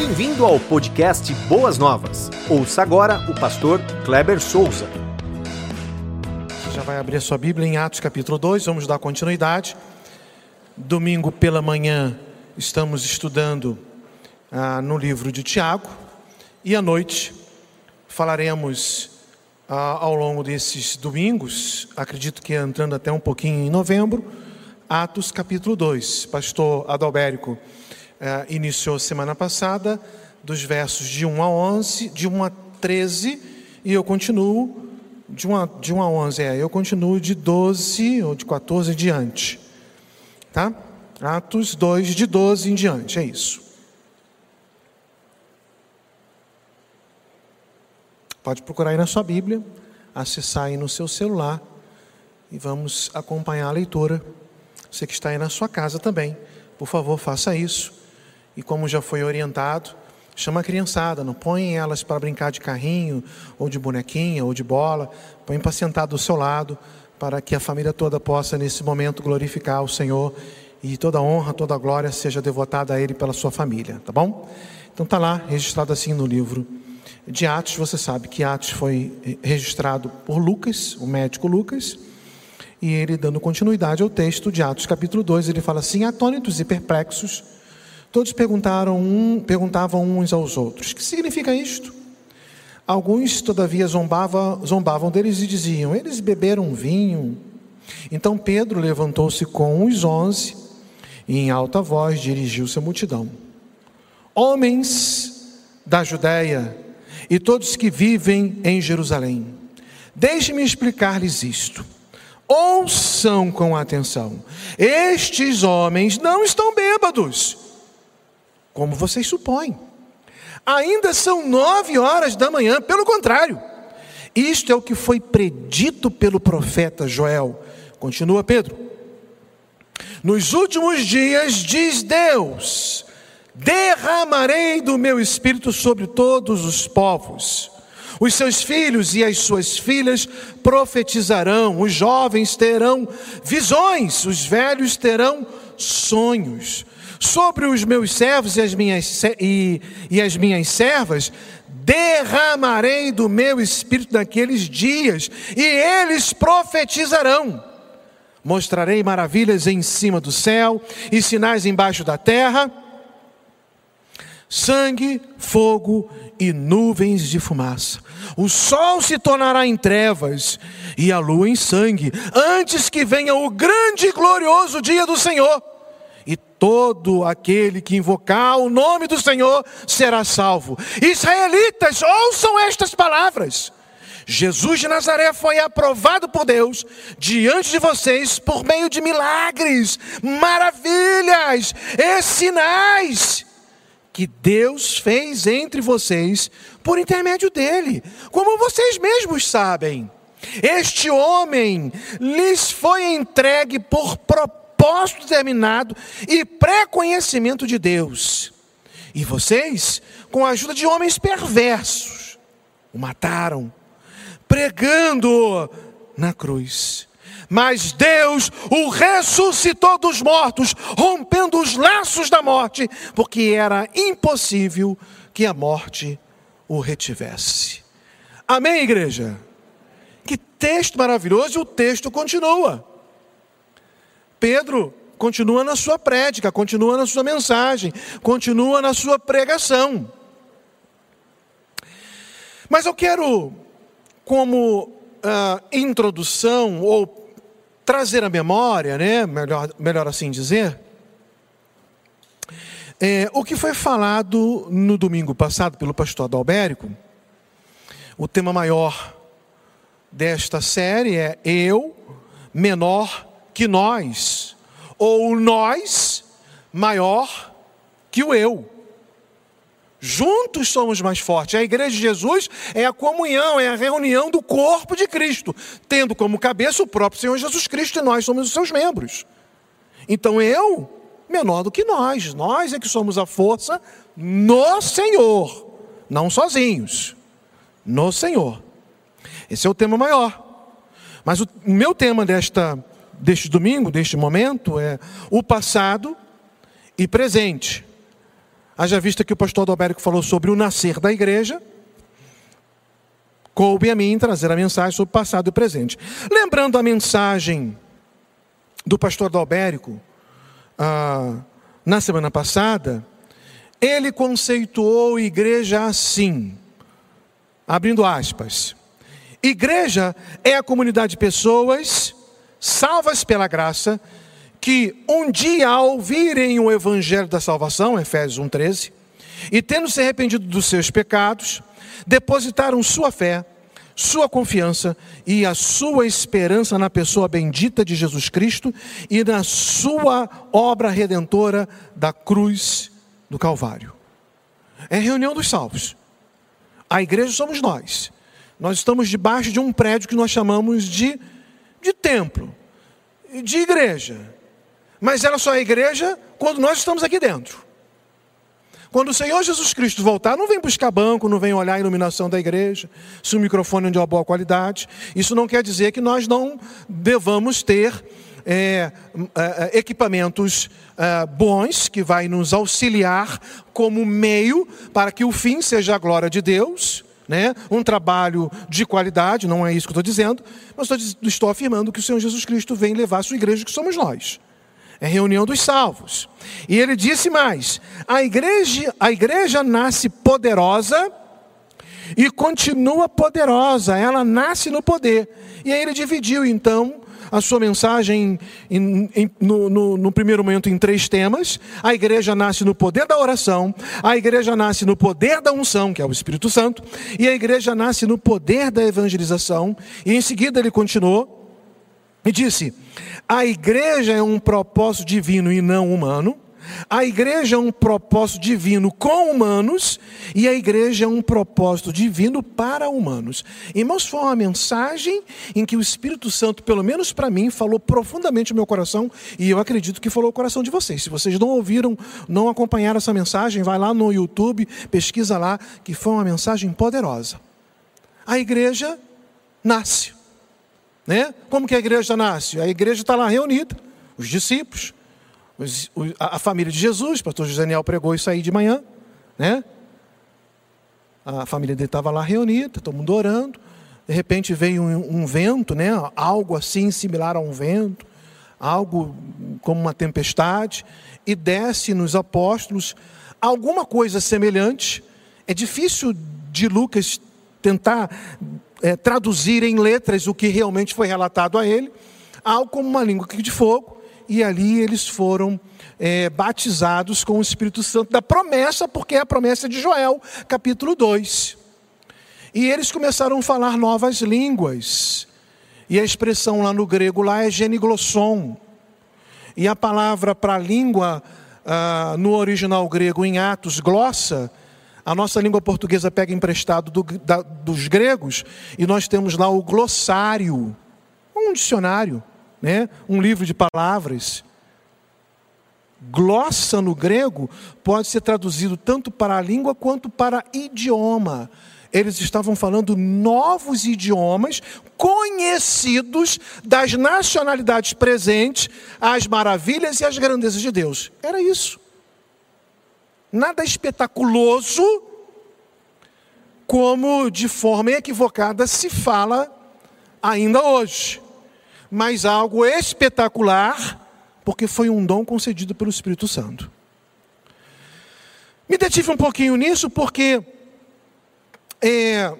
Bem-vindo ao podcast Boas Novas. Ouça agora o pastor Kleber Souza. Você já vai abrir a sua Bíblia em Atos capítulo 2, vamos dar continuidade. Domingo pela manhã estamos estudando ah, no livro de Tiago e à noite falaremos ah, ao longo desses domingos, acredito que entrando até um pouquinho em novembro, Atos capítulo 2. Pastor Adalbérico eh, iniciou semana passada dos versos de 1 a 11, de 1 a 13, e eu continuo de 1 a, de 1 a 11, é, eu continuo de 12 ou de 14 em diante. Tá? Atos 2, de 12 em diante, é isso. Pode procurar aí na sua Bíblia, acessar aí no seu celular e vamos acompanhar a leitura. Você que está aí na sua casa também, por favor, faça isso. E como já foi orientado, chama a criançada, não põe elas para brincar de carrinho, ou de bonequinha, ou de bola, põe para sentar do seu lado, para que a família toda possa, nesse momento, glorificar o Senhor e toda honra, toda glória seja devotada a Ele pela sua família, tá bom? Então está lá, registrado assim no livro de Atos. Você sabe que Atos foi registrado por Lucas, o médico Lucas, e ele, dando continuidade ao texto de Atos, capítulo 2, ele fala assim: atônitos e perplexos, todos perguntaram um, perguntavam uns aos outros: que significa isto? Alguns, todavia, zombava, zombavam deles e diziam: eles beberam vinho. Então Pedro levantou-se com os onze e, em alta voz, dirigiu-se à multidão: Homens da Judéia e todos que vivem em Jerusalém, deixe-me explicar-lhes isto. Ouçam com atenção: estes homens não estão bêbados, como vocês supõem. Ainda são nove horas da manhã, pelo contrário, isto é o que foi predito pelo profeta Joel. Continua Pedro. Nos últimos dias, diz Deus: derramarei do meu espírito sobre todos os povos. Os seus filhos e as suas filhas profetizarão, os jovens terão visões, os velhos terão sonhos. Sobre os meus servos e as minhas, e, e as minhas servas, derramarei do meu espírito naqueles dias, e eles profetizarão. Mostrarei maravilhas em cima do céu e sinais embaixo da terra sangue, fogo e nuvens de fumaça. O sol se tornará em trevas e a lua em sangue, antes que venha o grande e glorioso dia do Senhor. Todo aquele que invocar o nome do Senhor será salvo. Israelitas, ouçam estas palavras. Jesus de Nazaré foi aprovado por Deus diante de vocês por meio de milagres, maravilhas e sinais que Deus fez entre vocês por intermédio dele, como vocês mesmos sabem. Este homem lhes foi entregue por propósito determinado e pré-conhecimento de Deus. E vocês, com a ajuda de homens perversos, o mataram, pregando na cruz. Mas Deus o ressuscitou dos mortos, rompendo os laços da morte, porque era impossível que a morte o retivesse. Amém, igreja? Que texto maravilhoso, e o texto continua. Pedro continua na sua prédica, continua na sua mensagem, continua na sua pregação. Mas eu quero, como uh, introdução ou trazer à memória, né, melhor, melhor assim dizer, é, o que foi falado no domingo passado pelo pastor Adalbérico, o tema maior desta série é Eu menor que nós, ou nós maior que o eu. Juntos somos mais fortes. A igreja de Jesus é a comunhão, é a reunião do corpo de Cristo, tendo como cabeça o próprio Senhor Jesus Cristo e nós somos os seus membros. Então eu, menor do que nós, nós é que somos a força no Senhor, não sozinhos, no Senhor. Esse é o tema maior. Mas o meu tema desta, deste domingo, deste momento, é o passado e presente Haja vista que o pastor Adalberico falou sobre o nascer da igreja, coube a mim trazer a mensagem sobre o passado e presente. Lembrando a mensagem do pastor Adalberico, ah, na semana passada, ele conceituou igreja assim, abrindo aspas. Igreja é a comunidade de pessoas salvas pela graça que um dia ao ouvirem o evangelho da salvação, Efésios 1:13, e tendo se arrependido dos seus pecados, depositaram sua fé, sua confiança e a sua esperança na pessoa bendita de Jesus Cristo e na sua obra redentora da cruz do Calvário. É reunião dos salvos. A igreja somos nós. Nós estamos debaixo de um prédio que nós chamamos de, de templo, de igreja. Mas ela só é igreja quando nós estamos aqui dentro. Quando o Senhor Jesus Cristo voltar, não vem buscar banco, não vem olhar a iluminação da igreja, se o microfone é de uma boa qualidade. Isso não quer dizer que nós não devamos ter é, é, equipamentos é, bons que vai nos auxiliar como meio para que o fim seja a glória de Deus. Né? Um trabalho de qualidade, não é isso que eu estou dizendo, mas estou, afirmando que o Senhor Jesus Cristo vem levar a sua igreja, que somos nós. É reunião dos salvos. E ele disse mais: a igreja, a igreja nasce poderosa e continua poderosa, ela nasce no poder. E aí ele dividiu então a sua mensagem em, em, no, no, no, primeiro momento em três temas. A igreja nasce no poder da oração, a igreja nasce no poder da unção, que é o Espírito Santo, e a igreja nasce no poder da evangelização. E em seguida ele continuou e disse: a igreja é um propósito divino e não humano. A igreja é um propósito divino com humanos e a igreja é um propósito divino para humanos. Irmãos, foi uma mensagem em que o Espírito Santo, pelo menos para mim, falou profundamente no meu coração e eu acredito que falou o coração de vocês. Se vocês não ouviram, não acompanharam essa mensagem, vai lá no YouTube, pesquisa lá, que foi uma mensagem poderosa. A igreja nasce. Né? Como que a igreja nasce? A igreja está lá reunida, os discípulos, os, a, a, família de Jesus, o pastor José Daniel pregou isso aí de manhã, né? A família dele estava lá reunida, todo mundo orando. De repente veio um, um vento, né? algo assim similar a um vento, algo como uma tempestade, e desce nos apóstolos alguma coisa semelhante. É difícil de Lucas tentar é, traduzir em letras o que realmente foi relatado a ele, algo como uma língua de fogo, e ali eles foram é, batizados com o Espírito Santo da promessa, porque é a promessa de Joel, capítulo 2. E eles começaram a falar novas línguas. E a expressão lá no grego lá é geniglosson. E a palavra para língua ah, no original grego em Atos, glossa, a nossa língua portuguesa pega emprestado do, da, dos gregos e nós temos lá o glossário, um dicionário, né? um livro de palavras. Glossa no grego pode ser traduzido tanto para a língua quanto para idioma. Eles estavam falando novos idiomas conhecidos das nacionalidades presentes, as maravilhas e as grandezas de Deus. Era isso nada espetaculoso, como de forma equivocada se fala ainda hoje, mas algo espetacular, porque foi um dom concedido pelo Espírito Santo. Me detive um pouquinho nisso, porque é,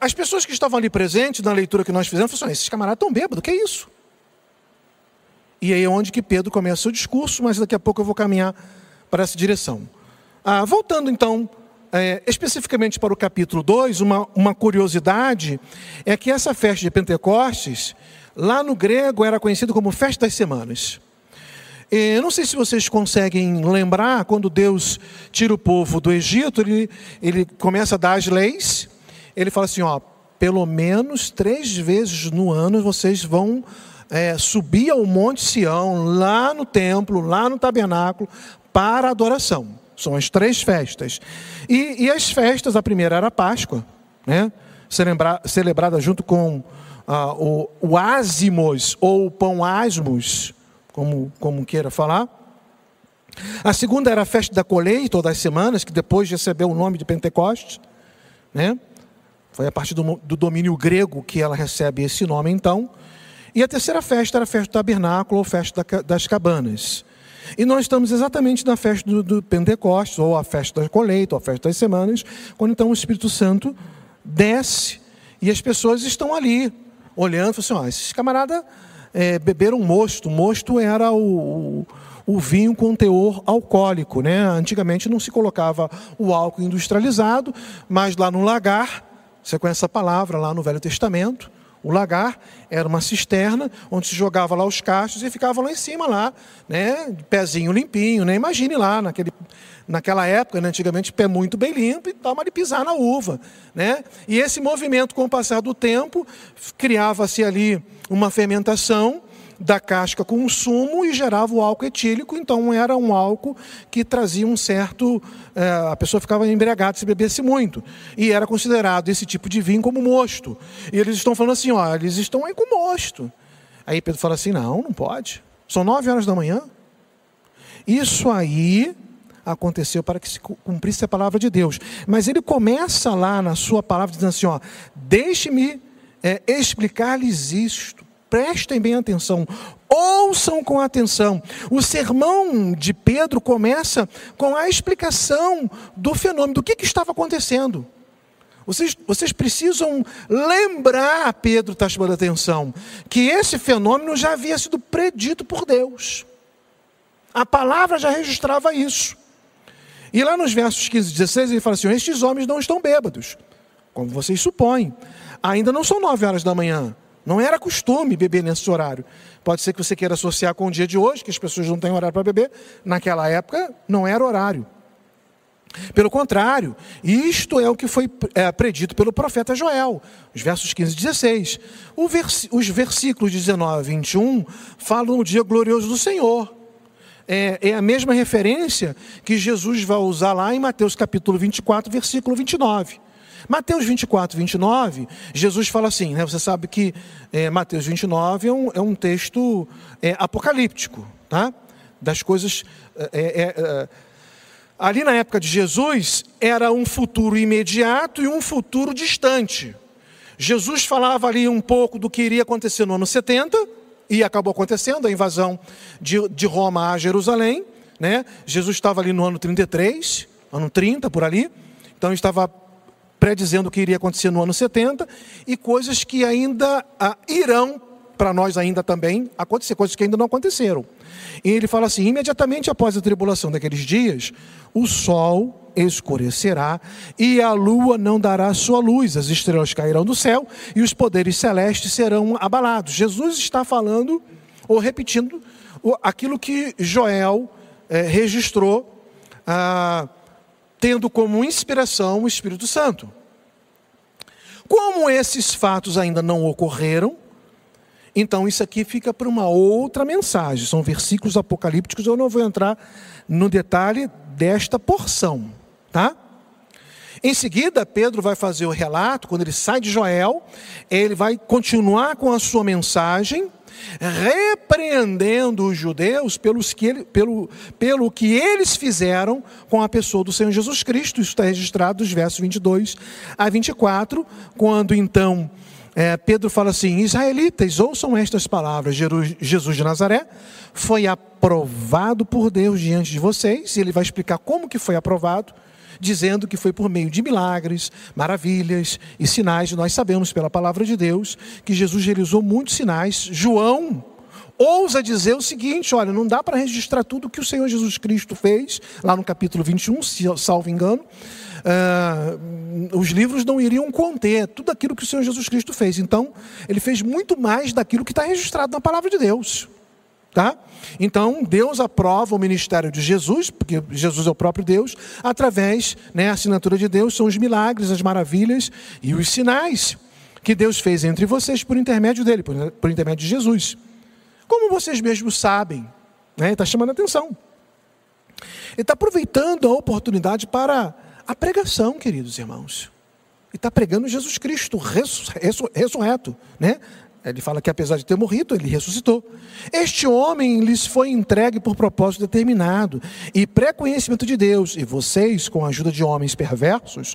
as pessoas que estavam ali presentes na leitura que nós fizemos falaram: assim, esses camaradas estão bêbados, que é isso? E aí é onde que Pedro começa o discurso, mas daqui a pouco eu vou caminhar para essa direção. Ah, voltando então é, especificamente para o capítulo 2, uma, uma curiosidade é que essa festa de Pentecostes, lá no grego, era conhecida como Festa das Semanas. Eu não sei se vocês conseguem lembrar, quando Deus tira o povo do Egito, ele, ele começa a dar as leis, ele fala assim: ó, pelo menos três vezes no ano vocês vão é, subir ao Monte Sião, lá no templo, lá no tabernáculo, para adoração. São as três festas. E, e as festas, a primeira era a Páscoa, né? Celebra, celebrada junto com ah, o, o ázimos, ou o pão asmos, como, como queira falar. A segunda era a festa da colheita, todas as semanas, que depois recebeu o nome de Pentecostes. Né? Foi a partir do, do domínio grego que ela recebe esse nome, então. E a terceira festa era a festa do tabernáculo ou festa das cabanas. E nós estamos exatamente na festa do, do Pentecostes, ou a festa da colheita, ou a festa das semanas, quando então o Espírito Santo desce e as pessoas estão ali, olhando, assim, ó, esses camaradas é, beberam mosto. Mosto era o, o, vinho com teor alcoólico. Né? Antigamente não se colocava o álcool industrializado, mas lá no lagar, você conhece a palavra lá no Velho Testamento, o lagar era uma cisterna onde se jogava lá os cachos e ficava lá em cima lá, né, pezinho limpinho, né? Imagine lá naquele naquela época, né, antigamente pé muito bem limpo e toma de pisar na uva, né? E esse movimento com o passar do tempo criava-se ali uma fermentação da casca com o sumo e gerava o álcool etílico, então era um álcool que trazia um certo. É, a pessoa ficava embriagada se bebesse muito. E era considerado esse tipo de vinho como mosto. E eles estão falando assim: ó, eles estão aí com mosto. Aí Pedro fala assim: não, não pode. São nove horas da manhã. Isso aí aconteceu para que se cumprisse a palavra de Deus. Mas ele começa lá na sua palavra dizendo assim: ó, deixe-me é, explicar-lhes isto prestem bem atenção, ouçam com atenção. O sermão de Pedro começa com a explicação do fenômeno, do que, que estava acontecendo. Vocês, vocês precisam lembrar, Pedro está chamando a atenção, que esse fenômeno já havia sido predito por Deus. A palavra já registrava isso. E lá nos versos 15 e 16 ele fala assim: Estes homens não estão bêbados, como vocês supõem. Ainda não são nove horas da manhã. Não era costume beber nesse horário. Pode ser que você queira associar com o dia de hoje, que as pessoas não têm horário para beber. Naquela época, não era horário. Pelo contrário, isto é o que foi é, predito pelo profeta Joel, os versos 15 e 16. Vers, os versículos 19 e 21 falam do dia glorioso do Senhor. É, é, a mesma referência que Jesus vai usar lá em Mateus capítulo 24, versículo 29. Mateus 24, 29, Jesus fala assim, né? Você sabe que é, Mateus 29 é um, é um texto é, apocalíptico, tá? Das coisas. É, é, é, ali na época de Jesus, era um futuro imediato e um futuro distante. Jesus falava ali um pouco do que iria acontecer no ano 70, e acabou acontecendo a invasão de, de Roma a Jerusalém. Né? Jesus estava ali no ano 33, ano 30 por ali, então estava predizendo o que iria acontecer no ano 70 e coisas que ainda ah, irão para nós ainda também acontecer, coisas que ainda não aconteceram. E ele fala assim: imediatamente após a tribulação daqueles dias, o sol escurecerá e a lua não dará sua luz, as estrelas cairão do céu e os poderes celestes serão abalados. Jesus está falando ou repetindo aquilo que Joel eh, registrou. Ah, tendo como inspiração o Espírito Santo. Como esses fatos ainda não ocorreram, então isso aqui fica para uma outra mensagem. São versículos apocalípticos, eu não vou entrar no detalhe desta porção, tá? Em seguida, Pedro vai fazer o relato, quando ele sai de Joel, ele vai continuar com a sua mensagem, repreendendo os judeus pelos que ele, pelo, pelo que eles fizeram com a pessoa do Senhor Jesus Cristo. Isso está registrado nos versos 22 a 24, quando então é, Pedro fala assim: Israelitas, ouçam estas palavras. Jesus de Nazaré foi aprovado por Deus diante de vocês, e ele vai explicar como que foi aprovado dizendo que foi por meio de milagres, maravilhas e sinais. Nós sabemos pela palavra de Deus que Jesus realizou muitos sinais. João ousa dizer o seguinte: olha, não dá para registrar tudo que o Senhor Jesus Cristo fez, lá no capítulo 21, salvo engano. Uh, os livros não iriam conter tudo aquilo que o Senhor Jesus Cristo fez. Então, ele fez muito mais daquilo que está registrado na palavra de Deus. Tá? Então, Deus aprova o ministério de Jesus, porque Jesus é o próprio Deus, através, né, a assinatura de Deus são os milagres, as maravilhas e os sinais que Deus fez entre vocês por intermédio dele, por, por intermédio de Jesus. Como vocês mesmos sabem, né, está chamando a atenção. Ele está aproveitando a oportunidade para a pregação, queridos irmãos. Ele está pregando Jesus Cristo ressurreto, né? Ele fala que apesar de ter morrido, ele ressuscitou. Este homem lhes foi entregue por propósito determinado e pré-conhecimento de Deus, e vocês, com a ajuda de homens perversos,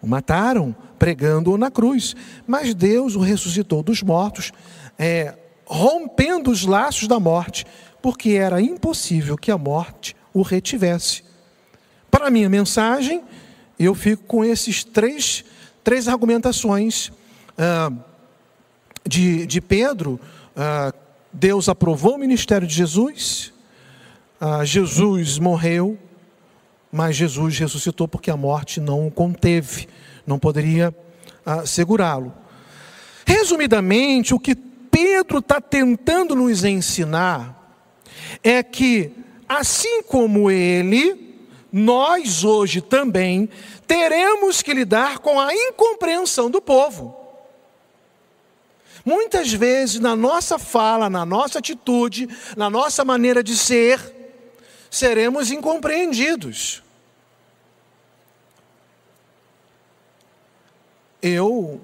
o mataram, pregando-o na cruz. Mas Deus o ressuscitou dos mortos, é, rompendo os laços da morte, porque era impossível que a morte o retivesse. Para minha mensagem, eu fico com esses três, três argumentações. Ah, de, de Pedro, ah, Deus aprovou o ministério de Jesus, ah, Jesus morreu, mas Jesus ressuscitou porque a morte não o conteve, não poderia ah, segurá-lo. Resumidamente, o que Pedro está tentando nos ensinar é que, assim como ele, nós hoje também teremos que lidar com a incompreensão do povo. Muitas vezes, na nossa fala, na nossa atitude, na nossa maneira de ser, seremos incompreendidos. Eu,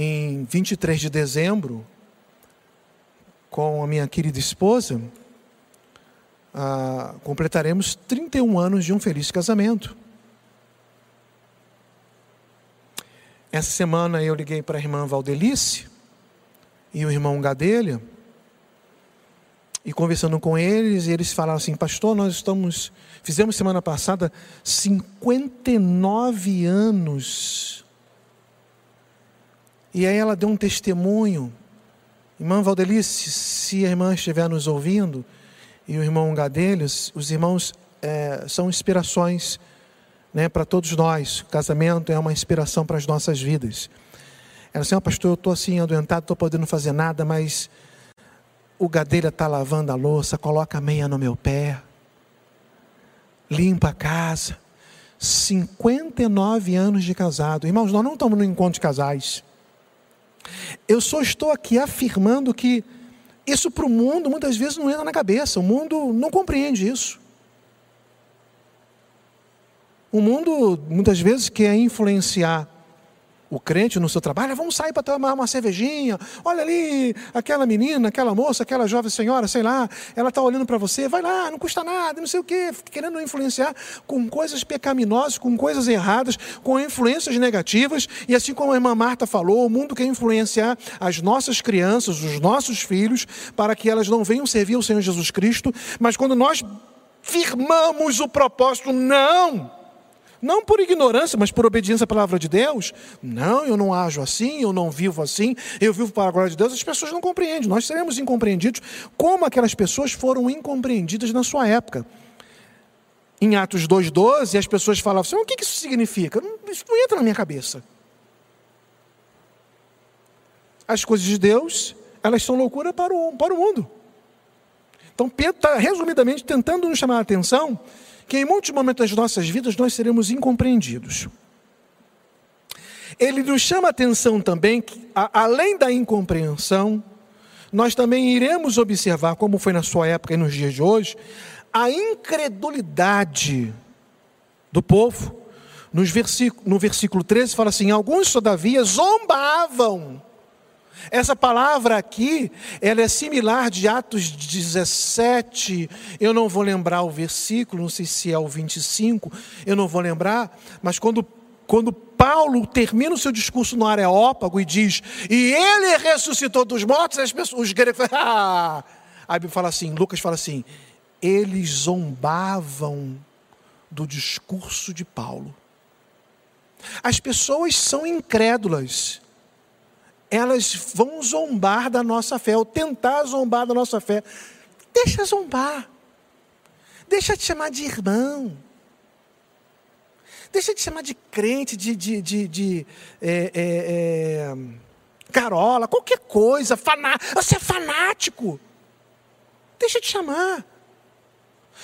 em 23 de dezembro, com a minha querida esposa, ah, completaremos 31 anos de um feliz casamento. Essa semana eu liguei para a irmã Valdelice e o irmão Gadelha, e conversando com eles, eles falaram assim: Pastor, nós estamos, fizemos semana passada 59 anos. E aí ela deu um testemunho. Irmã Valdelice, se a irmã estiver nos ouvindo, e o irmão Gadelhos, os irmãos é, são inspirações né, para todos nós. O casamento é uma inspiração para as nossas vidas. Ela assim, oh, pastor, eu estou assim adoentado, estou podendo fazer nada, mas o gadeira está lavando a louça, coloca a meia no meu pé, limpa a casa. 59 anos de casado. Irmãos, nós não estamos no encontro de casais. Eu só estou aqui afirmando que isso para o mundo muitas vezes não entra na cabeça, o mundo não compreende isso. O mundo muitas vezes quer influenciar o crente no seu trabalho, vamos sair para tomar uma cervejinha. Olha ali, aquela menina, aquela moça, aquela jovem senhora, sei lá, ela está olhando para você, vai lá, não custa nada, não sei o quê, querendo influenciar com coisas pecaminosas, com coisas erradas, com influências negativas. E assim como a irmã Marta falou, o mundo quer influenciar as nossas crianças, os nossos filhos, para que elas não venham servir ao Senhor Jesus Cristo, mas quando nós firmamos o propósito, não não por ignorância, mas por obediência à palavra de Deus. Não, eu não ajo assim, eu não vivo assim, eu vivo para a glória de Deus. As pessoas não compreendem. Nós seremos incompreendidos como aquelas pessoas foram incompreendidas na sua época. Em Atos 2,12, as pessoas falavam assim: o que isso significa? Isso não entra na minha cabeça. As coisas de Deus, elas são loucura para o, para o mundo. Então, Pedro está resumidamente tentando nos chamar a atenção que em muitos momentos das nossas vidas nós seremos incompreendidos. Ele nos chama a atenção também que, a, além da incompreensão, nós também iremos observar, como foi na sua época e nos dias de hoje, a incredulidade do povo. Nos versículo, no versículo 13 fala assim: Alguns, todavia, zombavam essa palavra aqui, ela é similar de Atos 17, eu não vou lembrar o versículo, não sei se é o 25, eu não vou lembrar, mas quando, quando Paulo termina o seu discurso no Areópago e diz, e ele ressuscitou dos mortos, as pessoas, os gregos, ah! a Bíblia fala assim, Lucas fala assim, eles zombavam do discurso de Paulo. As pessoas são incrédulas elas vão zombar da nossa fé, ou tentar zombar da nossa fé. Deixa zombar. Deixa te chamar de irmão. Deixa te chamar de crente, de, de, de, de é, é, é, carola, qualquer coisa, você é fanático. Deixa te chamar.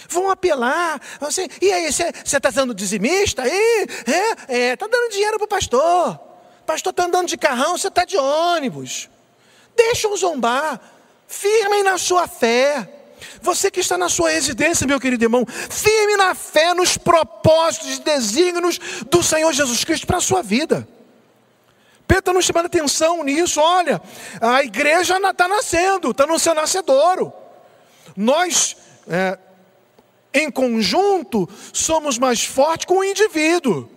Vão apelar. Você, e aí, você está sendo dizimista? Está é, é, tá dando dinheiro para o pastor. Pastor, está andando de carrão, você está de ônibus. Deixam zombar. Firmem na sua fé. Você que está na sua residência, meu querido irmão, firme na fé, nos propósitos e desígnios do Senhor Jesus Cristo para a sua vida. Pedro está nos chamando atenção nisso. Olha, a igreja está nascendo, está no seu nascedouro. Nós, é, em conjunto, somos mais fortes com o indivíduo.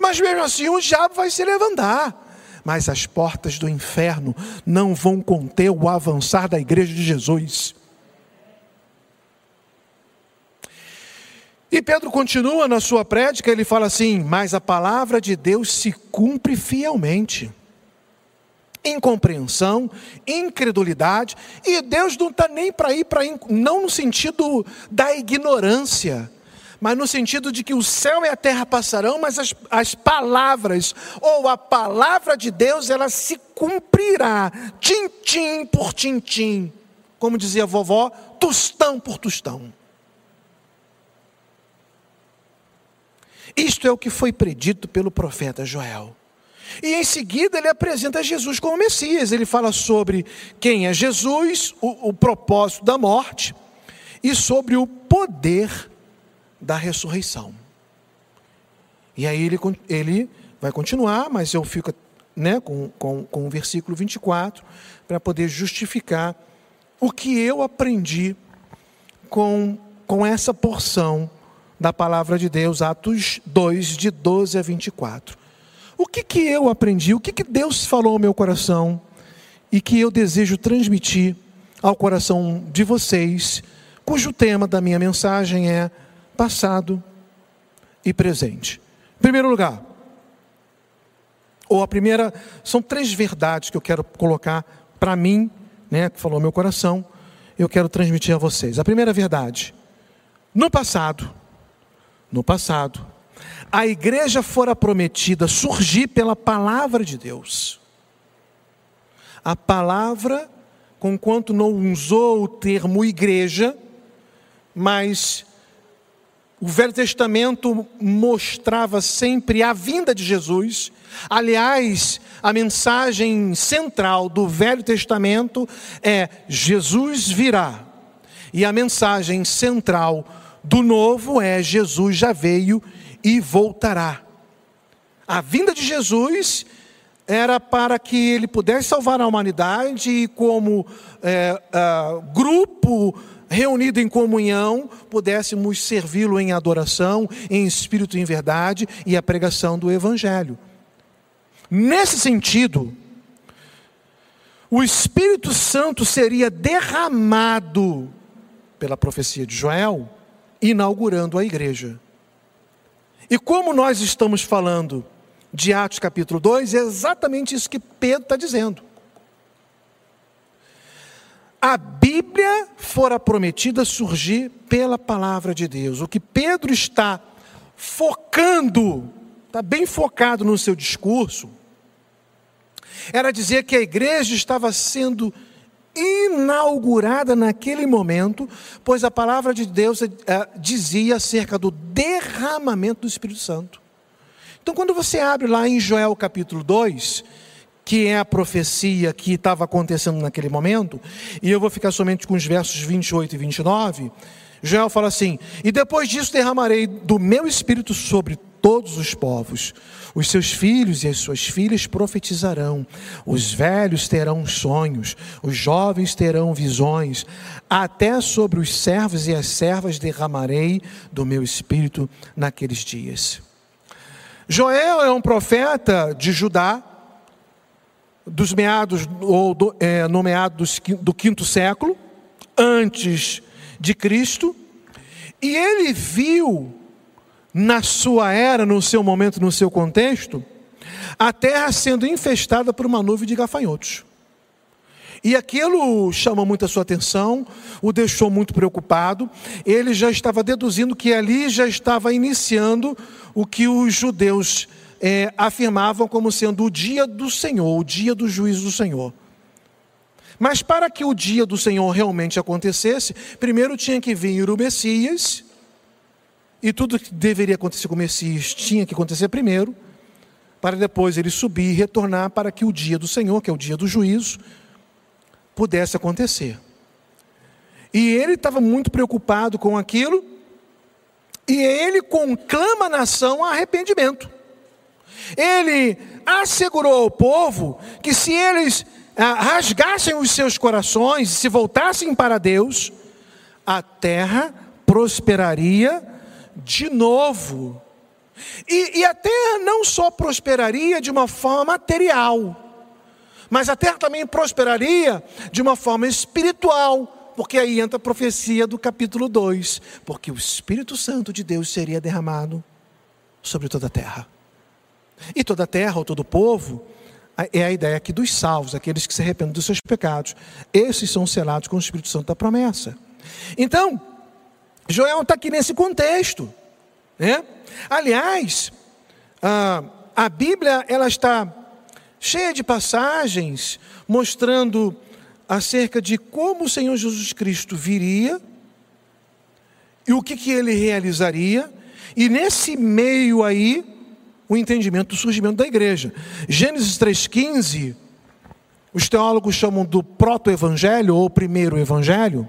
Mas mesmo assim, o diabo vai se levantar. Mas as portas do inferno não vão conter o avançar da igreja de Jesus. E Pedro continua na sua prédica, ele fala assim: Mas a palavra de Deus se cumpre fielmente. Incompreensão, incredulidade, e Deus não está nem para ir para, não no sentido da ignorância, mas no sentido de que o céu e a terra passarão, mas as, as palavras, ou a palavra de Deus, ela se cumprirá, tintim por tintim, como dizia a vovó, tostão por tostão. Isto é o que foi predito pelo profeta Joel. E em seguida ele apresenta Jesus como Messias. Ele fala sobre quem é Jesus, o, o propósito da morte e sobre o poder da ressurreição. E aí ele, ele vai continuar, mas eu fico né, com, com, com o versículo 24 para poder justificar o que eu aprendi com, com essa porção da palavra de Deus, Atos 2, de 12 a 24. O que, que eu aprendi? O que, que Deus falou ao meu coração e que eu desejo transmitir ao coração de vocês, cujo tema da minha mensagem é passado e presente. Em primeiro lugar, ou a primeira, são três verdades que eu quero colocar para mim, né, que falou meu coração, eu quero transmitir a vocês. A primeira verdade, no passado, no passado, a igreja fora prometida surgir pela palavra de Deus. A palavra, conquanto não usou o termo igreja, mas o Velho Testamento mostrava sempre a vinda de Jesus. Aliás, a mensagem central do Velho Testamento é: Jesus virá. E a mensagem central do novo é: Jesus já veio e voltará. A vinda de Jesus era para que ele pudesse salvar a humanidade e, como é, é, grupo reunido em comunhão, pudéssemos servi-lo em adoração, em espírito e em verdade e a pregação do Evangelho. Nesse sentido, o Espírito Santo seria derramado pela profecia de Joel inaugurando a igreja. E como nós estamos falando de Atos capítulo 2, é exatamente isso que Pedro está dizendo. A Bíblia fora prometida surgir pela palavra de Deus. O que Pedro está focando, está bem focado no seu discurso, era dizer que a igreja estava sendo inaugurada naquele momento, pois a palavra de Deus é, dizia acerca do derramamento do Espírito Santo. Então, quando você abre lá em Joel capítulo 2, que é a profecia que estava acontecendo naquele momento, e eu vou ficar somente com os versos 28 e 29, Joel fala assim: E depois disso derramarei do meu espírito sobre todos os povos. Os seus filhos e as suas filhas profetizarão, os velhos terão sonhos, os jovens terão visões, até sobre os servos e as servas derramarei do meu espírito naqueles dias. Joel é um profeta de Judá, dos meados, ou do, é, no meado do quinto século, antes de Cristo, e ele viu na sua era, no seu momento, no seu contexto, a terra sendo infestada por uma nuvem de gafanhotos. E aquilo chamou muito a sua atenção, o deixou muito preocupado. Ele já estava deduzindo que ali já estava iniciando o que os judeus é, afirmavam como sendo o dia do Senhor, o dia do juízo do Senhor. Mas para que o dia do Senhor realmente acontecesse, primeiro tinha que vir o Messias, e tudo que deveria acontecer com o Messias tinha que acontecer primeiro, para depois ele subir e retornar para que o dia do Senhor, que é o dia do juízo, pudesse acontecer. E ele estava muito preocupado com aquilo, e ele conclama a nação a arrependimento. Ele assegurou ao povo que se eles ah, rasgassem os seus corações e se voltassem para Deus, a terra prosperaria de novo. E, e a terra não só prosperaria de uma forma material, mas a terra também prosperaria de uma forma espiritual, porque aí entra a profecia do capítulo 2, porque o Espírito Santo de Deus seria derramado sobre toda a terra. E toda a terra, ou todo o povo, é a ideia aqui dos salvos, aqueles que se arrependem dos seus pecados. Esses são selados com o Espírito Santo da promessa. Então, Joel está aqui nesse contexto. Né? Aliás, a, a Bíblia ela está cheia de passagens mostrando acerca de como o Senhor Jesus Cristo viria e o que, que ele realizaria, e nesse meio aí, o entendimento do surgimento da igreja. Gênesis 3,15, os teólogos chamam do proto-evangelho ou primeiro evangelho.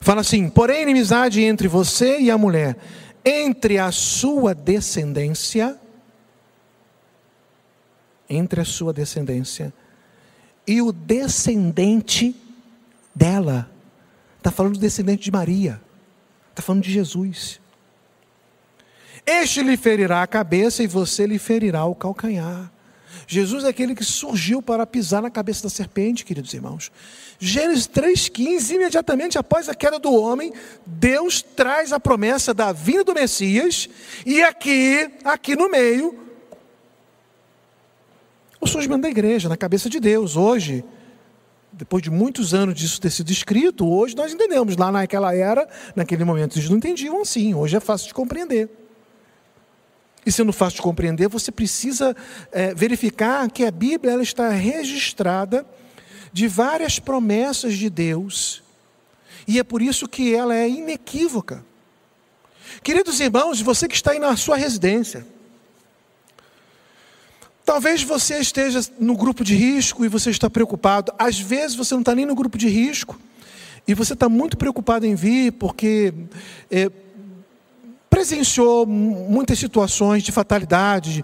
Fala assim: porém, inimizade entre você e a mulher, entre a sua descendência, entre a sua descendência e o descendente dela. Está falando do descendente de Maria, está falando de Jesus. Este lhe ferirá a cabeça e você lhe ferirá o calcanhar. Jesus é aquele que surgiu para pisar na cabeça da serpente, queridos irmãos. Gênesis 3,15, imediatamente após a queda do homem, Deus traz a promessa da vinda do Messias, e aqui, aqui no meio, o surgimento da igreja, na cabeça de Deus. Hoje, depois de muitos anos disso ter sido escrito, hoje nós entendemos. Lá naquela era, naquele momento, eles não entendiam assim. Hoje é fácil de compreender. E sendo fácil de compreender, você precisa é, verificar que a Bíblia ela está registrada de várias promessas de Deus. E é por isso que ela é inequívoca. Queridos irmãos, você que está aí na sua residência, talvez você esteja no grupo de risco e você está preocupado. Às vezes você não está nem no grupo de risco e você está muito preocupado em vir porque é, presenciou muitas situações de fatalidade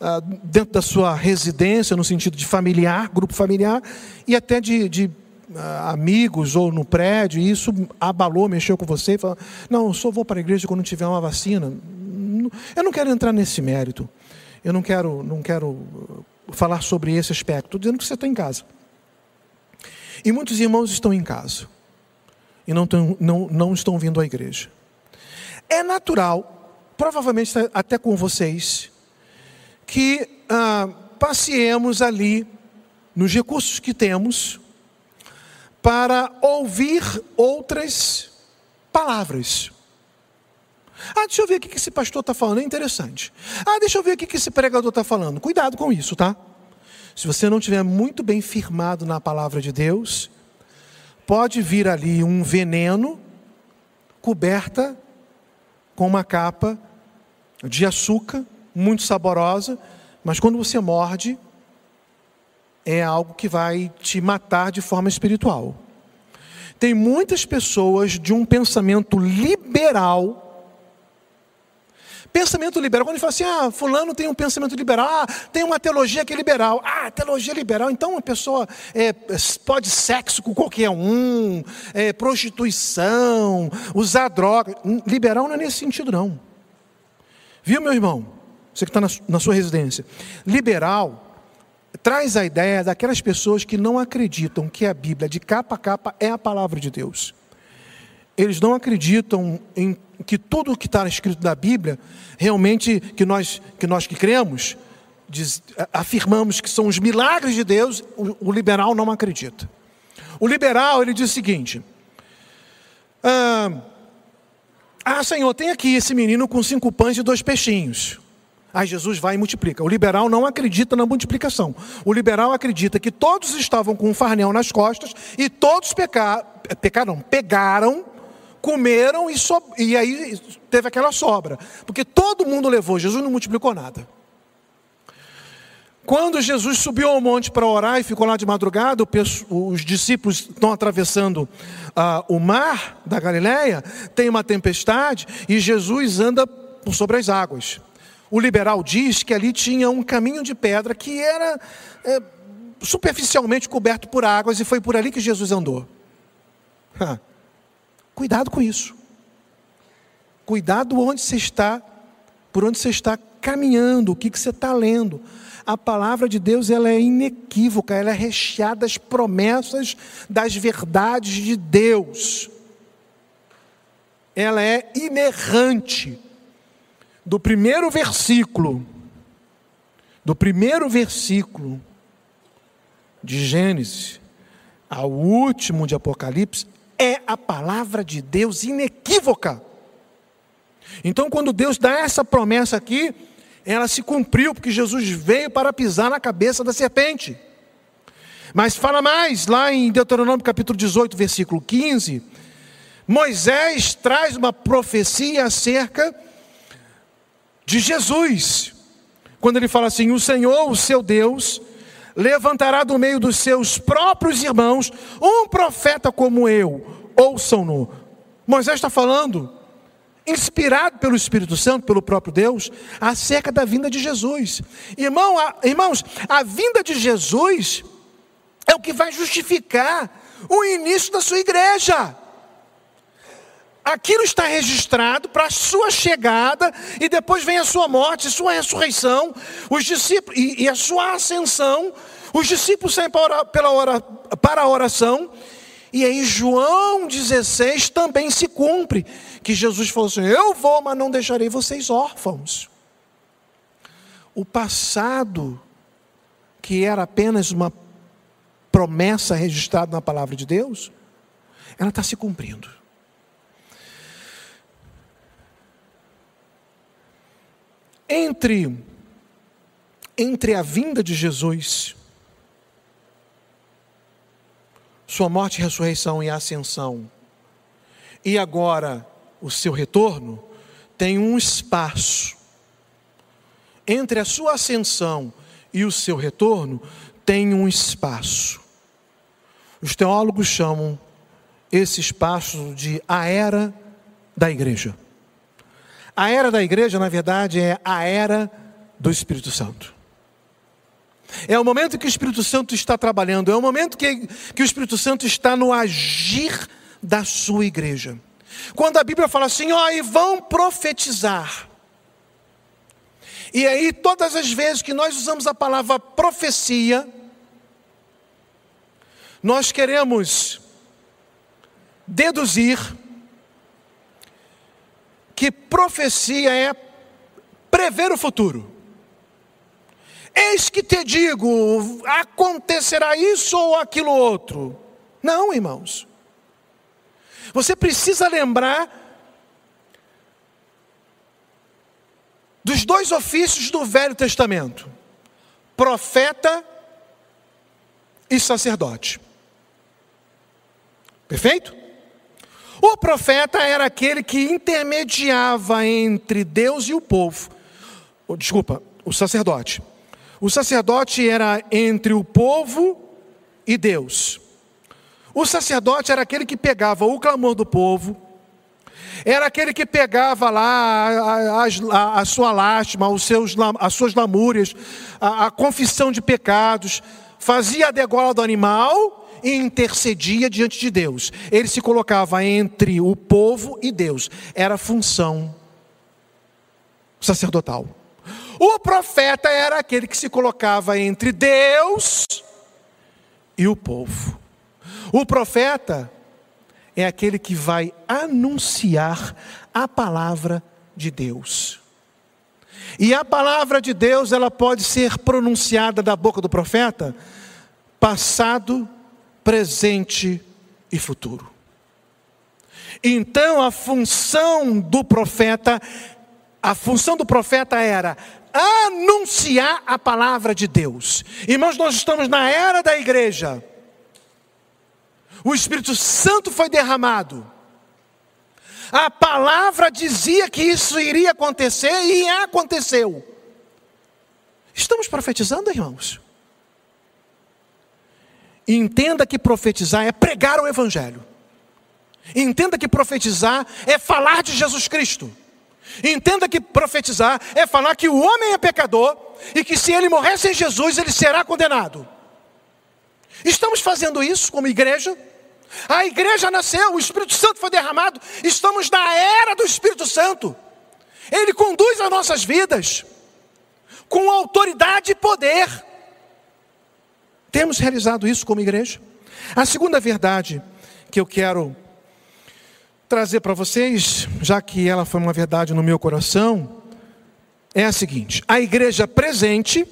uh, dentro da sua residência, no sentido de familiar, grupo familiar, e até de, de uh, amigos ou no prédio, e isso abalou, mexeu com você, e falou, não, eu só vou para a igreja quando tiver uma vacina. Eu não quero entrar nesse mérito. Eu não quero, não quero falar sobre esse aspecto. Estou dizendo que você está em casa. E muitos irmãos estão em casa. E não, tão, não, não estão vindo à igreja. É natural, provavelmente até com vocês, que ah, passeemos ali nos recursos que temos para ouvir outras palavras. Ah, deixa eu ver o que esse pastor está falando, é interessante. Ah, deixa eu ver o que esse pregador está falando. Cuidado com isso, tá? Se você não estiver muito bem firmado na palavra de Deus, pode vir ali um veneno coberta com uma capa de açúcar, muito saborosa, mas quando você morde, é algo que vai te matar de forma espiritual. Tem muitas pessoas de um pensamento liberal. Pensamento liberal, quando gente fala assim, ah, fulano tem um pensamento liberal, ah, tem uma teologia que é liberal, ah, teologia liberal, então uma pessoa é, pode sexo com qualquer um, é, prostituição, usar droga. Liberal não é nesse sentido, não. Viu, meu irmão? Você que está na, na sua residência. Liberal traz a ideia daquelas pessoas que não acreditam que a Bíblia, de capa a capa, é a palavra de Deus. Eles não acreditam em que tudo o que está escrito na Bíblia, realmente, que nós que, nós que cremos, diz, afirmamos que são os milagres de Deus, o, o, liberal não acredita. O liberal, ele diz o seguinte: ah, ah, Senhor, tem aqui esse menino com cinco pães e dois peixinhos. Aí Jesus vai e multiplica. O liberal não acredita na multiplicação. O liberal acredita que todos estavam com um farnel nas costas e todos pecaram, pecaram, pegaram comeram e, so, e aí teve aquela sobra. Porque todo mundo levou, Jesus não multiplicou nada. Quando Jesus subiu ao monte para orar e ficou lá de madrugada, os discípulos estão atravessando uh, o mar da Galileia, tem uma tempestade e Jesus anda por sobre as águas. o liberal diz que ali tinha um caminho de pedra que era é, superficialmente coberto por águas e foi por ali que Jesus andou. Cuidado com isso. Cuidado onde você está, por onde você está caminhando, o que, que você está lendo. A palavra de Deus ela é inequívoca, ela é recheada das promessas, das verdades de Deus. Ela é inerrante. Do primeiro versículo, do primeiro versículo de Gênesis ao último de Apocalipse, é a palavra de Deus inequívoca. Então, quando Deus dá essa promessa aqui, ela se cumpriu, porque Jesus veio para pisar na cabeça da serpente. Mas fala mais, lá em Deuteronômio capítulo 18, versículo 15, Moisés traz uma profecia acerca de Jesus, quando ele fala assim: O Senhor, o seu Deus, levantará do meio dos seus próprios irmãos um profeta como eu, ouçam-no. Moisés está falando inspirado pelo Espírito Santo, pelo próprio Deus, acerca da vinda de Jesus. Irmão, a, irmãos, a vinda de Jesus é o que vai justificar o início da sua igreja. Aquilo está registrado para a sua chegada, e depois vem a sua morte, sua ressurreição, os discípulos, e, e a sua ascensão. Os discípulos saem para, pela para a oração, e aí João 16 também se cumpre, que Jesus falou assim: Eu vou, mas não deixarei vocês órfãos. O passado, que era apenas uma promessa registrada na palavra de Deus, ela está se cumprindo. Entre, entre a vinda de Jesus sua morte, ressurreição e ascensão, e agora o seu retorno, tem um espaço. Entre a sua ascensão e o seu retorno, tem um espaço. Os teólogos chamam esse espaço de a era da igreja. A era da igreja, na verdade, é a era do Espírito Santo. É o momento que o Espírito Santo está trabalhando, é o momento que, que o Espírito Santo está no agir da sua igreja. Quando a Bíblia fala assim, ó, e vão profetizar. E aí, todas as vezes que nós usamos a palavra profecia, nós queremos deduzir que profecia é prever o futuro. Eis que te digo, acontecerá isso ou aquilo outro. Não, irmãos. Você precisa lembrar dos dois ofícios do Velho Testamento: profeta e sacerdote. Perfeito? O profeta era aquele que intermediava entre Deus e o povo. Desculpa, o sacerdote. O sacerdote era entre o povo e Deus. O sacerdote era aquele que pegava o clamor do povo, era aquele que pegava lá a, a, a sua lástima, os seus, as suas lamúrias, a, a confissão de pecados, fazia a degola do animal e intercedia diante de Deus. Ele se colocava entre o povo e Deus. Era função sacerdotal. O profeta era aquele que se colocava entre Deus e o povo. O profeta é aquele que vai anunciar a palavra de Deus. E a palavra de Deus, ela pode ser pronunciada da boca do profeta, passado, presente e futuro. Então a função do profeta, a função do profeta era anunciar a palavra de Deus. Irmãos, nós estamos na era da igreja. O Espírito Santo foi derramado. A palavra dizia que isso iria acontecer e aconteceu. Estamos profetizando, irmãos? Entenda que profetizar é pregar o Evangelho. Entenda que profetizar é falar de Jesus Cristo. Entenda que profetizar é falar que o homem é pecador e que se ele morrer sem Jesus, ele será condenado. Estamos fazendo isso como igreja? A igreja nasceu, o Espírito Santo foi derramado, estamos na era do Espírito Santo. Ele conduz as nossas vidas com autoridade e poder. Temos realizado isso como igreja? A segunda verdade que eu quero trazer para vocês, já que ela foi uma verdade no meu coração, é a seguinte: a igreja presente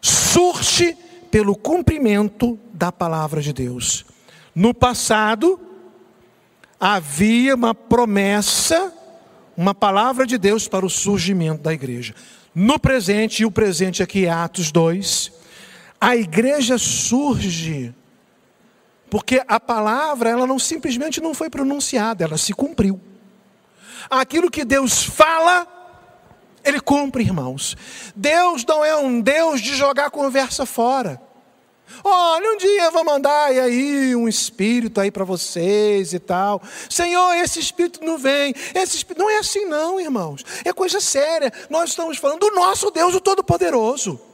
surge pelo cumprimento da palavra de Deus. No passado, havia uma promessa, uma palavra de Deus para o surgimento da igreja. No presente, e o presente aqui é Atos 2, a igreja surge porque a palavra, ela não simplesmente não foi pronunciada, ela se cumpriu. Aquilo que Deus fala, ele cumpre, irmãos. Deus não é um Deus de jogar conversa fora. Olha, um dia eu vou mandar aí um espírito aí para vocês e tal. Senhor, esse espírito não vem. Esse espírito... Não é assim, não, irmãos. É coisa séria. Nós estamos falando do nosso Deus, o Todo-Poderoso.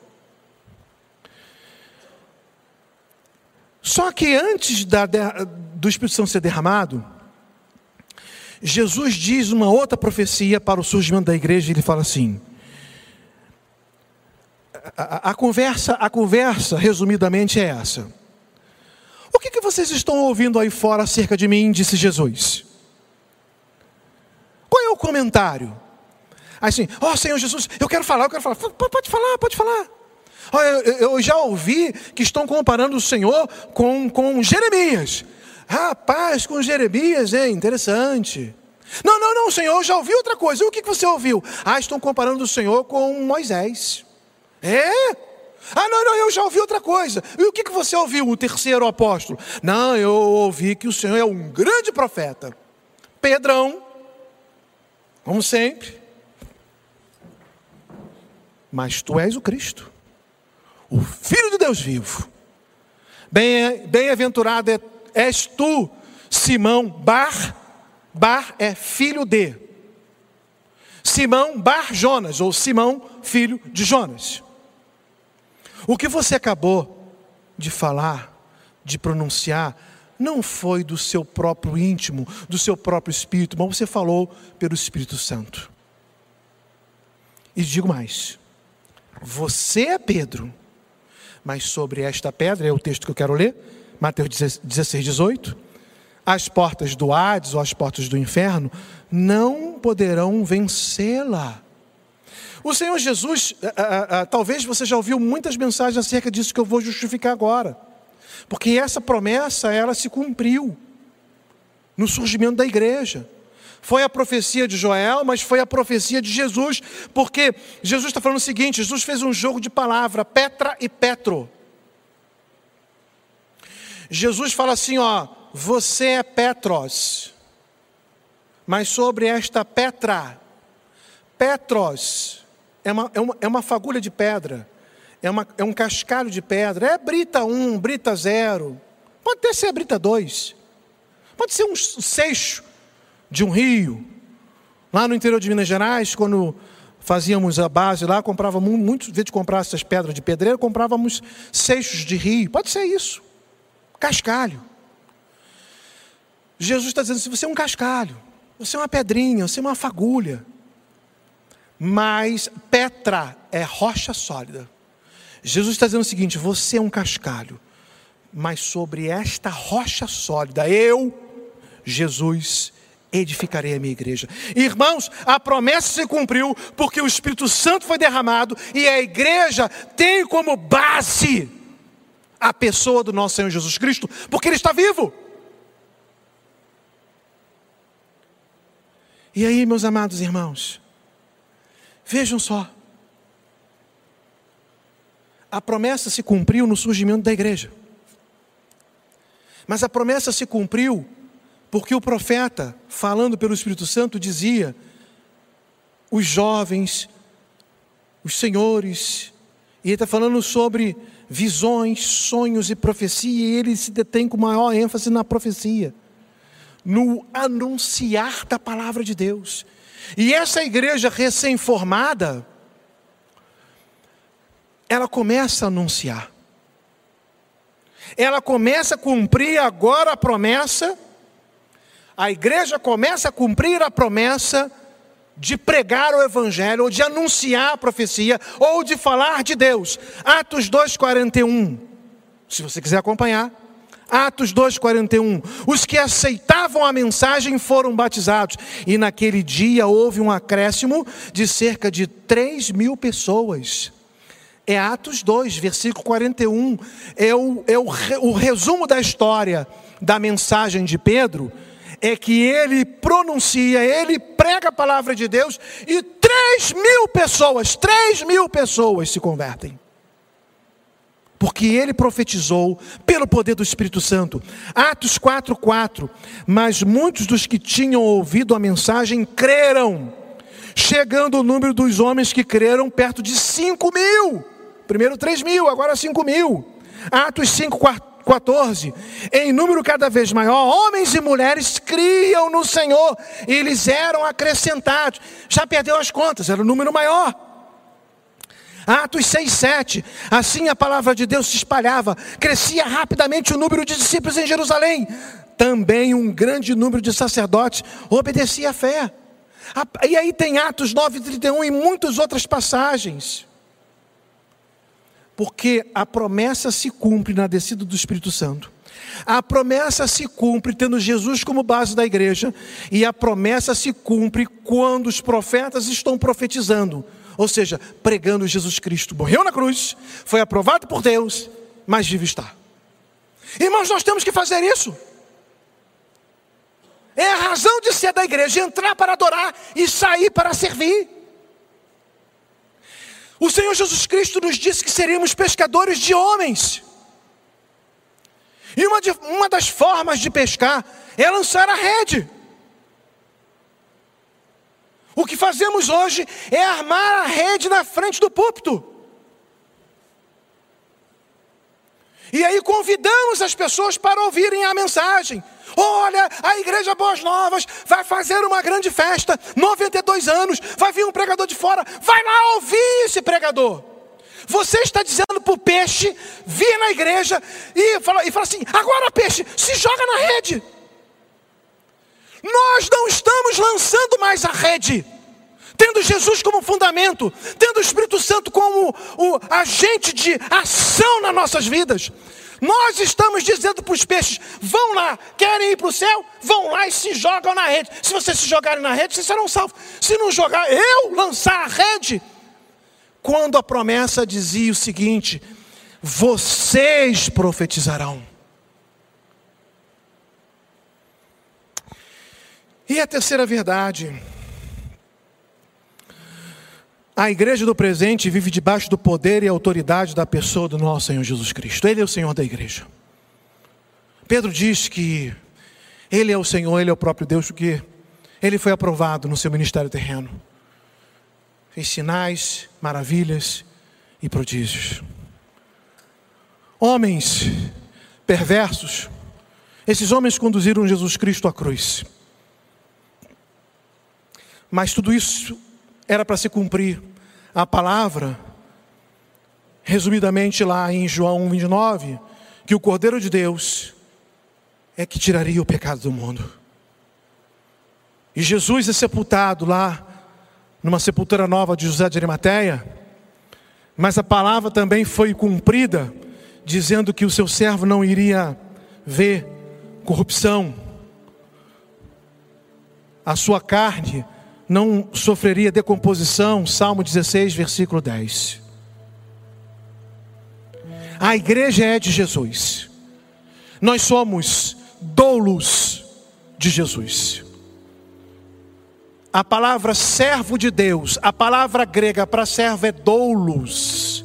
Só que antes da, do Espírito Santo ser derramado, Jesus diz uma outra profecia para o surgimento da igreja, ele fala assim: a, a, a, conversa, a conversa, resumidamente, é essa. O que, que vocês estão ouvindo aí fora acerca de mim? disse Jesus. Qual é o comentário? Assim, ó oh, Senhor Jesus, eu quero falar, eu quero falar. Pode falar, pode falar. Eu já ouvi que estão comparando o Senhor com, com Jeremias. Rapaz, com Jeremias, é interessante. Não, não, não, Senhor, já ouvi outra coisa. O que você ouviu? Ah, estão comparando o Senhor com Moisés. É? Ah, não, não, eu já ouvi outra coisa. E o que você ouviu, o terceiro apóstolo? Não, eu ouvi que o Senhor é um grande profeta. Pedrão, como sempre. Mas tu és o Cristo o Filho de Deus vivo. Bem-aventurado é, és tu, Simão Bar, Bar é filho de. Simão Bar Jonas, ou Simão, filho de Jonas. O que você acabou de falar, de pronunciar, não foi do seu próprio íntimo, do seu próprio espírito, mas você falou pelo Espírito Santo. E digo mais: você é Pedro mas sobre esta pedra, é o texto que eu quero ler, Mateus 16, 18. As portas do Hades ou as portas do inferno não poderão vencê-la. O Senhor Jesus, talvez você já ouviu muitas mensagens acerca disso que eu vou justificar agora, porque essa promessa ela se cumpriu no surgimento da igreja. Foi a profecia de Joel, mas foi a profecia de Jesus, porque Jesus está falando o seguinte: Jesus fez um jogo de palavra, Petra e Petro. Jesus fala assim: ó, você é Petros, mas sobre esta Petra, Petros é uma, é uma, é uma fagulha de pedra, é, uma, é um cascalho de pedra, é brita 1, brita 0, pode até ser brita 2, pode ser um seixo de um rio. Lá no interior de Minas Gerais, quando fazíamos a base lá, comprávamos, muitos, vezes de comprar essas pedras de pedreiro, comprávamos seixos de rio. Pode ser isso. Cascalho. Jesus está dizendo assim: você é um cascalho, você é uma pedrinha, você é uma fagulha. Mas Petra é rocha sólida. Jesus está dizendo o seguinte: você é um cascalho, mas sobre esta rocha sólida, eu, Jesus, edificarei a minha igreja. Irmãos, a promessa se cumpriu porque o Espírito Santo foi derramado e a igreja tem como base a pessoa do nosso Senhor Jesus Cristo, porque Ele está vivo. E aí, meus amados irmãos, vejam só. A promessa se cumpriu no surgimento da igreja. Mas a promessa se cumpriu porque o profeta, falando pelo Espírito Santo, dizia: os jovens, os senhores, e ele está falando sobre visões, sonhos e profecia, e ele se detém com maior ênfase na profecia, no anunciar da palavra de Deus. E essa igreja recém-formada, ela começa a anunciar. Ela começa a cumprir agora a promessa. A igreja começa a cumprir a promessa de pregar o evangelho, ou de anunciar a profecia, ou de falar de Deus. Atos 2:41. Se você quiser acompanhar, Atos 2,41. Os que aceitavam a mensagem foram batizados. E naquele dia houve um acréscimo de cerca de 3 mil pessoas. É Atos 2, versículo 41. É, o, é o, o resumo da história da mensagem de Pedro. É que ele pronuncia, ele prega a palavra de Deus e 3 mil pessoas, 3 mil pessoas se convertem porque ele profetizou pelo poder do Espírito Santo. Atos 4:4. Mas muitos dos que tinham ouvido a mensagem creram, chegando o número dos homens que creram perto de 5 mil. Primeiro 3 mil, agora 5 mil. Atos 5,14. Em número cada vez maior, homens e mulheres criam no Senhor e eles eram acrescentados. Já perdeu as contas, era o número maior. Atos 6, 7. Assim a palavra de Deus se espalhava, crescia rapidamente o número de discípulos em Jerusalém. Também um grande número de sacerdotes obedecia à fé. E aí tem Atos 9, 31 e muitas outras passagens. Porque a promessa se cumpre na descida do Espírito Santo. A promessa se cumpre tendo Jesus como base da igreja, e a promessa se cumpre quando os profetas estão profetizando ou seja, pregando Jesus Cristo. Morreu na cruz, foi aprovado por Deus, mas vive está. Irmãos, nós temos que fazer isso. É a razão de ser da igreja, entrar para adorar e sair para servir. O Senhor Jesus Cristo nos disse que seríamos pescadores de homens. E uma, de, uma das formas de pescar é lançar a rede. O que fazemos hoje é armar a rede na frente do púlpito. E aí convidamos as pessoas para ouvirem a mensagem. Olha, a Igreja Boas Novas vai fazer uma grande festa, 92 anos, vai vir um pregador de fora, vai lá ouvir esse pregador. Você está dizendo para o peixe vir na igreja e fala, e fala assim: agora peixe, se joga na rede. Nós não estamos lançando mais a rede, tendo Jesus como fundamento, tendo o Espírito Santo como o agente de ação nas nossas vidas. Nós estamos dizendo para os peixes: vão lá, querem ir para o céu? Vão lá e se jogam na rede. Se vocês se jogarem na rede, vocês serão salvos. Se não jogar, eu lançar a rede. Quando a promessa dizia o seguinte: vocês profetizarão. E a terceira verdade, a igreja do presente vive debaixo do poder e autoridade da pessoa do nosso Senhor Jesus Cristo. Ele é o Senhor da igreja. Pedro diz que Ele é o Senhor, Ele é o próprio Deus, porque Ele foi aprovado no seu ministério terreno. Fez sinais, maravilhas e prodígios. Homens perversos, esses homens conduziram Jesus Cristo à cruz. Mas tudo isso era para se cumprir a palavra, resumidamente lá em João 29, que o Cordeiro de Deus é que tiraria o pecado do mundo. E Jesus é sepultado lá, numa sepultura nova de José de Arimateia, mas a palavra também foi cumprida, dizendo que o seu servo não iria ver corrupção, a sua carne não sofreria decomposição, Salmo 16, versículo 10. A igreja é de Jesus, nós somos doulos de Jesus. A palavra servo de Deus, a palavra grega para servo é doulos.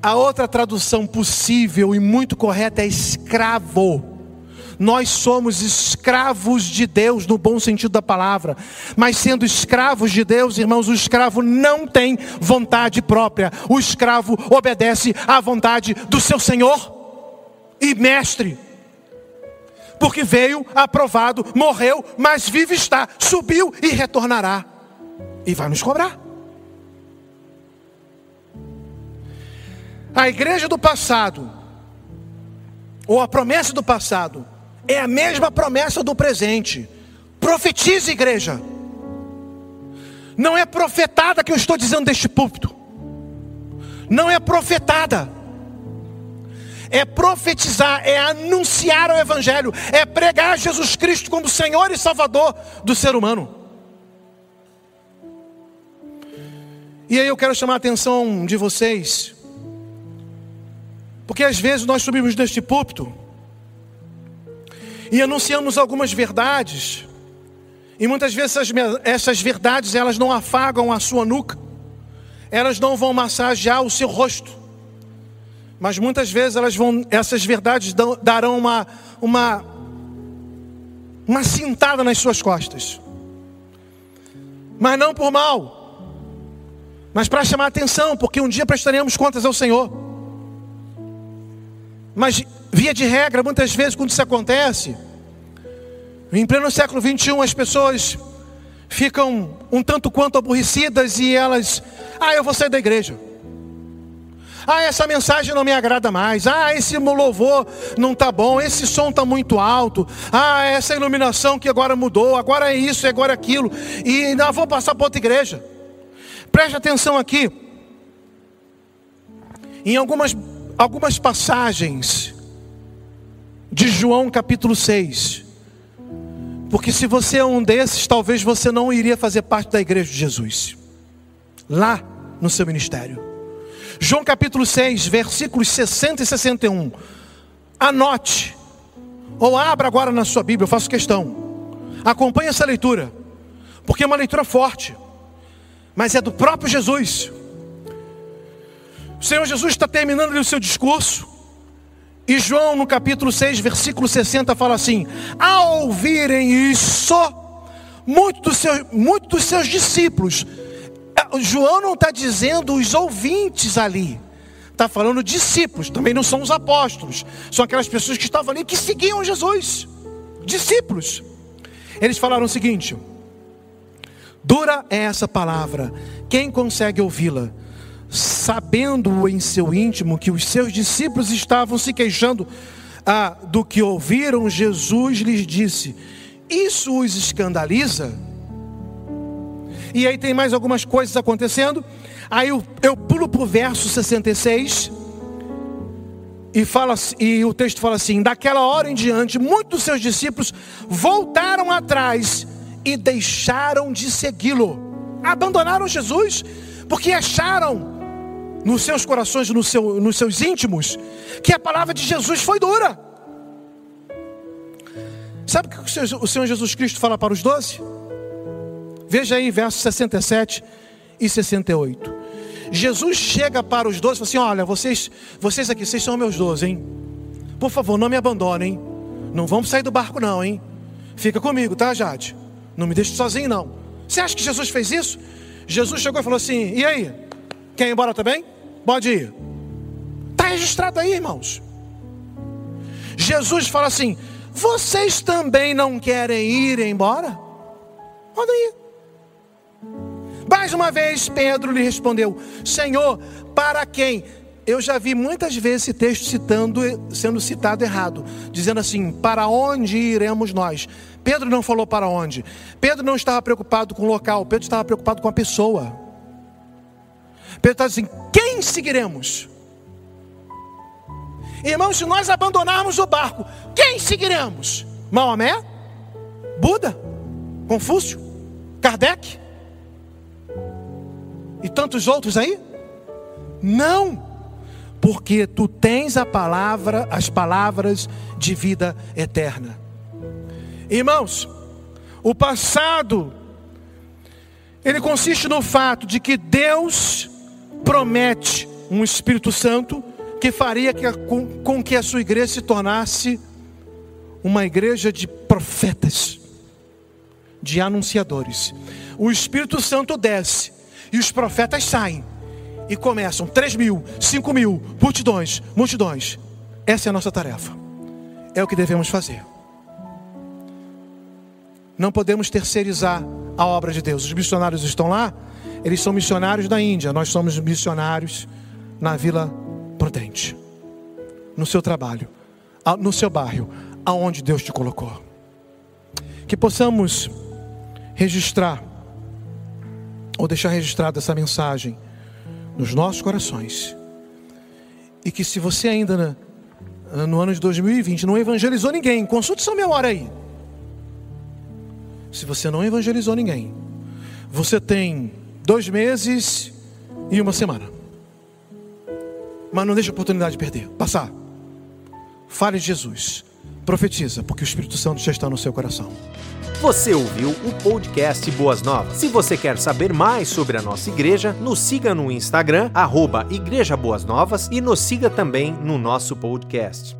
A outra tradução possível e muito correta é escravo. Nós somos escravos de Deus no bom sentido da palavra. Mas sendo escravos de Deus, irmãos, o escravo não tem vontade própria. O escravo obedece à vontade do seu Senhor e mestre. Porque veio aprovado, morreu, mas vive está, subiu e retornará. e vai nos cobrar. A igreja do passado, ou a promessa do passado, é a mesma promessa do presente. Profetize, igreja. Não é profetada que eu estou dizendo deste púlpito. Não é profetada. É profetizar, é anunciar o Evangelho, é pregar Jesus Cristo como Senhor e Salvador do ser humano. E aí eu quero chamar a atenção de vocês, porque às vezes nós subimos deste púlpito e anunciamos algumas verdades, e muitas vezes essas, essas verdades elas não afagam a sua nuca, elas não vão massagear o seu rosto, mas muitas vezes elas vão, essas verdades darão uma, uma, uma cintada nas suas costas, mas não por mal, mas para chamar atenção, porque um dia prestaremos contas ao Senhor. Mas, via de regra, muitas vezes, quando isso acontece, em pleno século 21, as pessoas ficam um tanto quanto aborrecidas e elas, ah, eu vou sair da igreja. Ah, essa mensagem não me agrada mais. Ah, esse louvor não está bom. Esse som está muito alto. Ah, essa iluminação que agora mudou. Agora é isso, agora é aquilo. E não vou passar para outra igreja. Preste atenção aqui. Em algumas, algumas passagens de João capítulo 6 porque se você é um desses, talvez você não iria fazer parte da igreja de Jesus. Lá no seu ministério. João capítulo 6, versículos 60 e 61. Anote. Ou abra agora na sua Bíblia, eu faço questão. Acompanhe essa leitura. Porque é uma leitura forte. Mas é do próprio Jesus. O Senhor Jesus está terminando o seu discurso. E João, no capítulo 6, versículo 60, fala assim: Ao ouvirem isso, muitos dos seus, muito dos seus discípulos, é, João não está dizendo os ouvintes ali, está falando discípulos, também não são os apóstolos, são aquelas pessoas que estavam ali que seguiam Jesus, discípulos. Eles falaram o seguinte: dura é essa palavra, quem consegue ouvi-la? Sabendo em seu íntimo que os seus discípulos estavam se queixando ah, do que ouviram, Jesus lhes disse: Isso os escandaliza? E aí tem mais algumas coisas acontecendo. Aí eu, eu pulo para o verso 66. E, fala, e o texto fala assim: Daquela hora em diante, muitos dos seus discípulos voltaram atrás e deixaram de segui-lo. Abandonaram Jesus, porque acharam nos seus corações, no seu, nos seus íntimos, que a palavra de Jesus foi dura. Sabe o que o Senhor Jesus Cristo fala para os doze? Veja aí versos 67 e 68. Jesus chega para os doze e fala assim: Olha, vocês, vocês aqui, vocês são meus doze, hein? Por favor, não me abandonem. Não vamos sair do barco, não, hein? Fica comigo, tá, Jade? Não me deixe sozinho, não. Você acha que Jesus fez isso? Jesus chegou e falou assim: E aí? Quer ir embora também? Pode ir. Está registrado aí, irmãos. Jesus fala assim: Vocês também não querem ir embora? Podem ir. Mais uma vez, Pedro lhe respondeu: Senhor, para quem? Eu já vi muitas vezes esse texto citando, sendo citado errado, dizendo assim: Para onde iremos nós? Pedro não falou para onde. Pedro não estava preocupado com o local, Pedro estava preocupado com a pessoa. Pedro está assim: quem seguiremos? Irmãos, se nós abandonarmos o barco, quem seguiremos? Maomé? Buda? Confúcio? Kardec? E tantos outros aí? Não, porque tu tens a palavra, as palavras de vida eterna. Irmãos, o passado ele consiste no fato de que Deus promete um Espírito Santo que faria que, com, com que a sua igreja se tornasse uma igreja de profetas, de anunciadores. O Espírito Santo desce e os profetas saem e começam 3 mil, 5 mil, multidões, multidões. Essa é a nossa tarefa, é o que devemos fazer. Não podemos terceirizar a obra de Deus. Os missionários estão lá, eles são missionários da Índia, nós somos missionários na Vila Prudente, no seu trabalho, no seu bairro, aonde Deus te colocou. Que possamos registrar, ou deixar registrada essa mensagem nos nossos corações. E que se você ainda no ano de 2020 não evangelizou ninguém, consulte sua memória aí. Se você não evangelizou ninguém, você tem dois meses e uma semana. Mas não deixe a oportunidade de perder, passar. Fale de Jesus, profetiza, porque o Espírito Santo já está no seu coração. Você ouviu o podcast Boas Novas. Se você quer saber mais sobre a nossa igreja, nos siga no Instagram, arroba Igreja Boas Novas, e nos siga também no nosso podcast.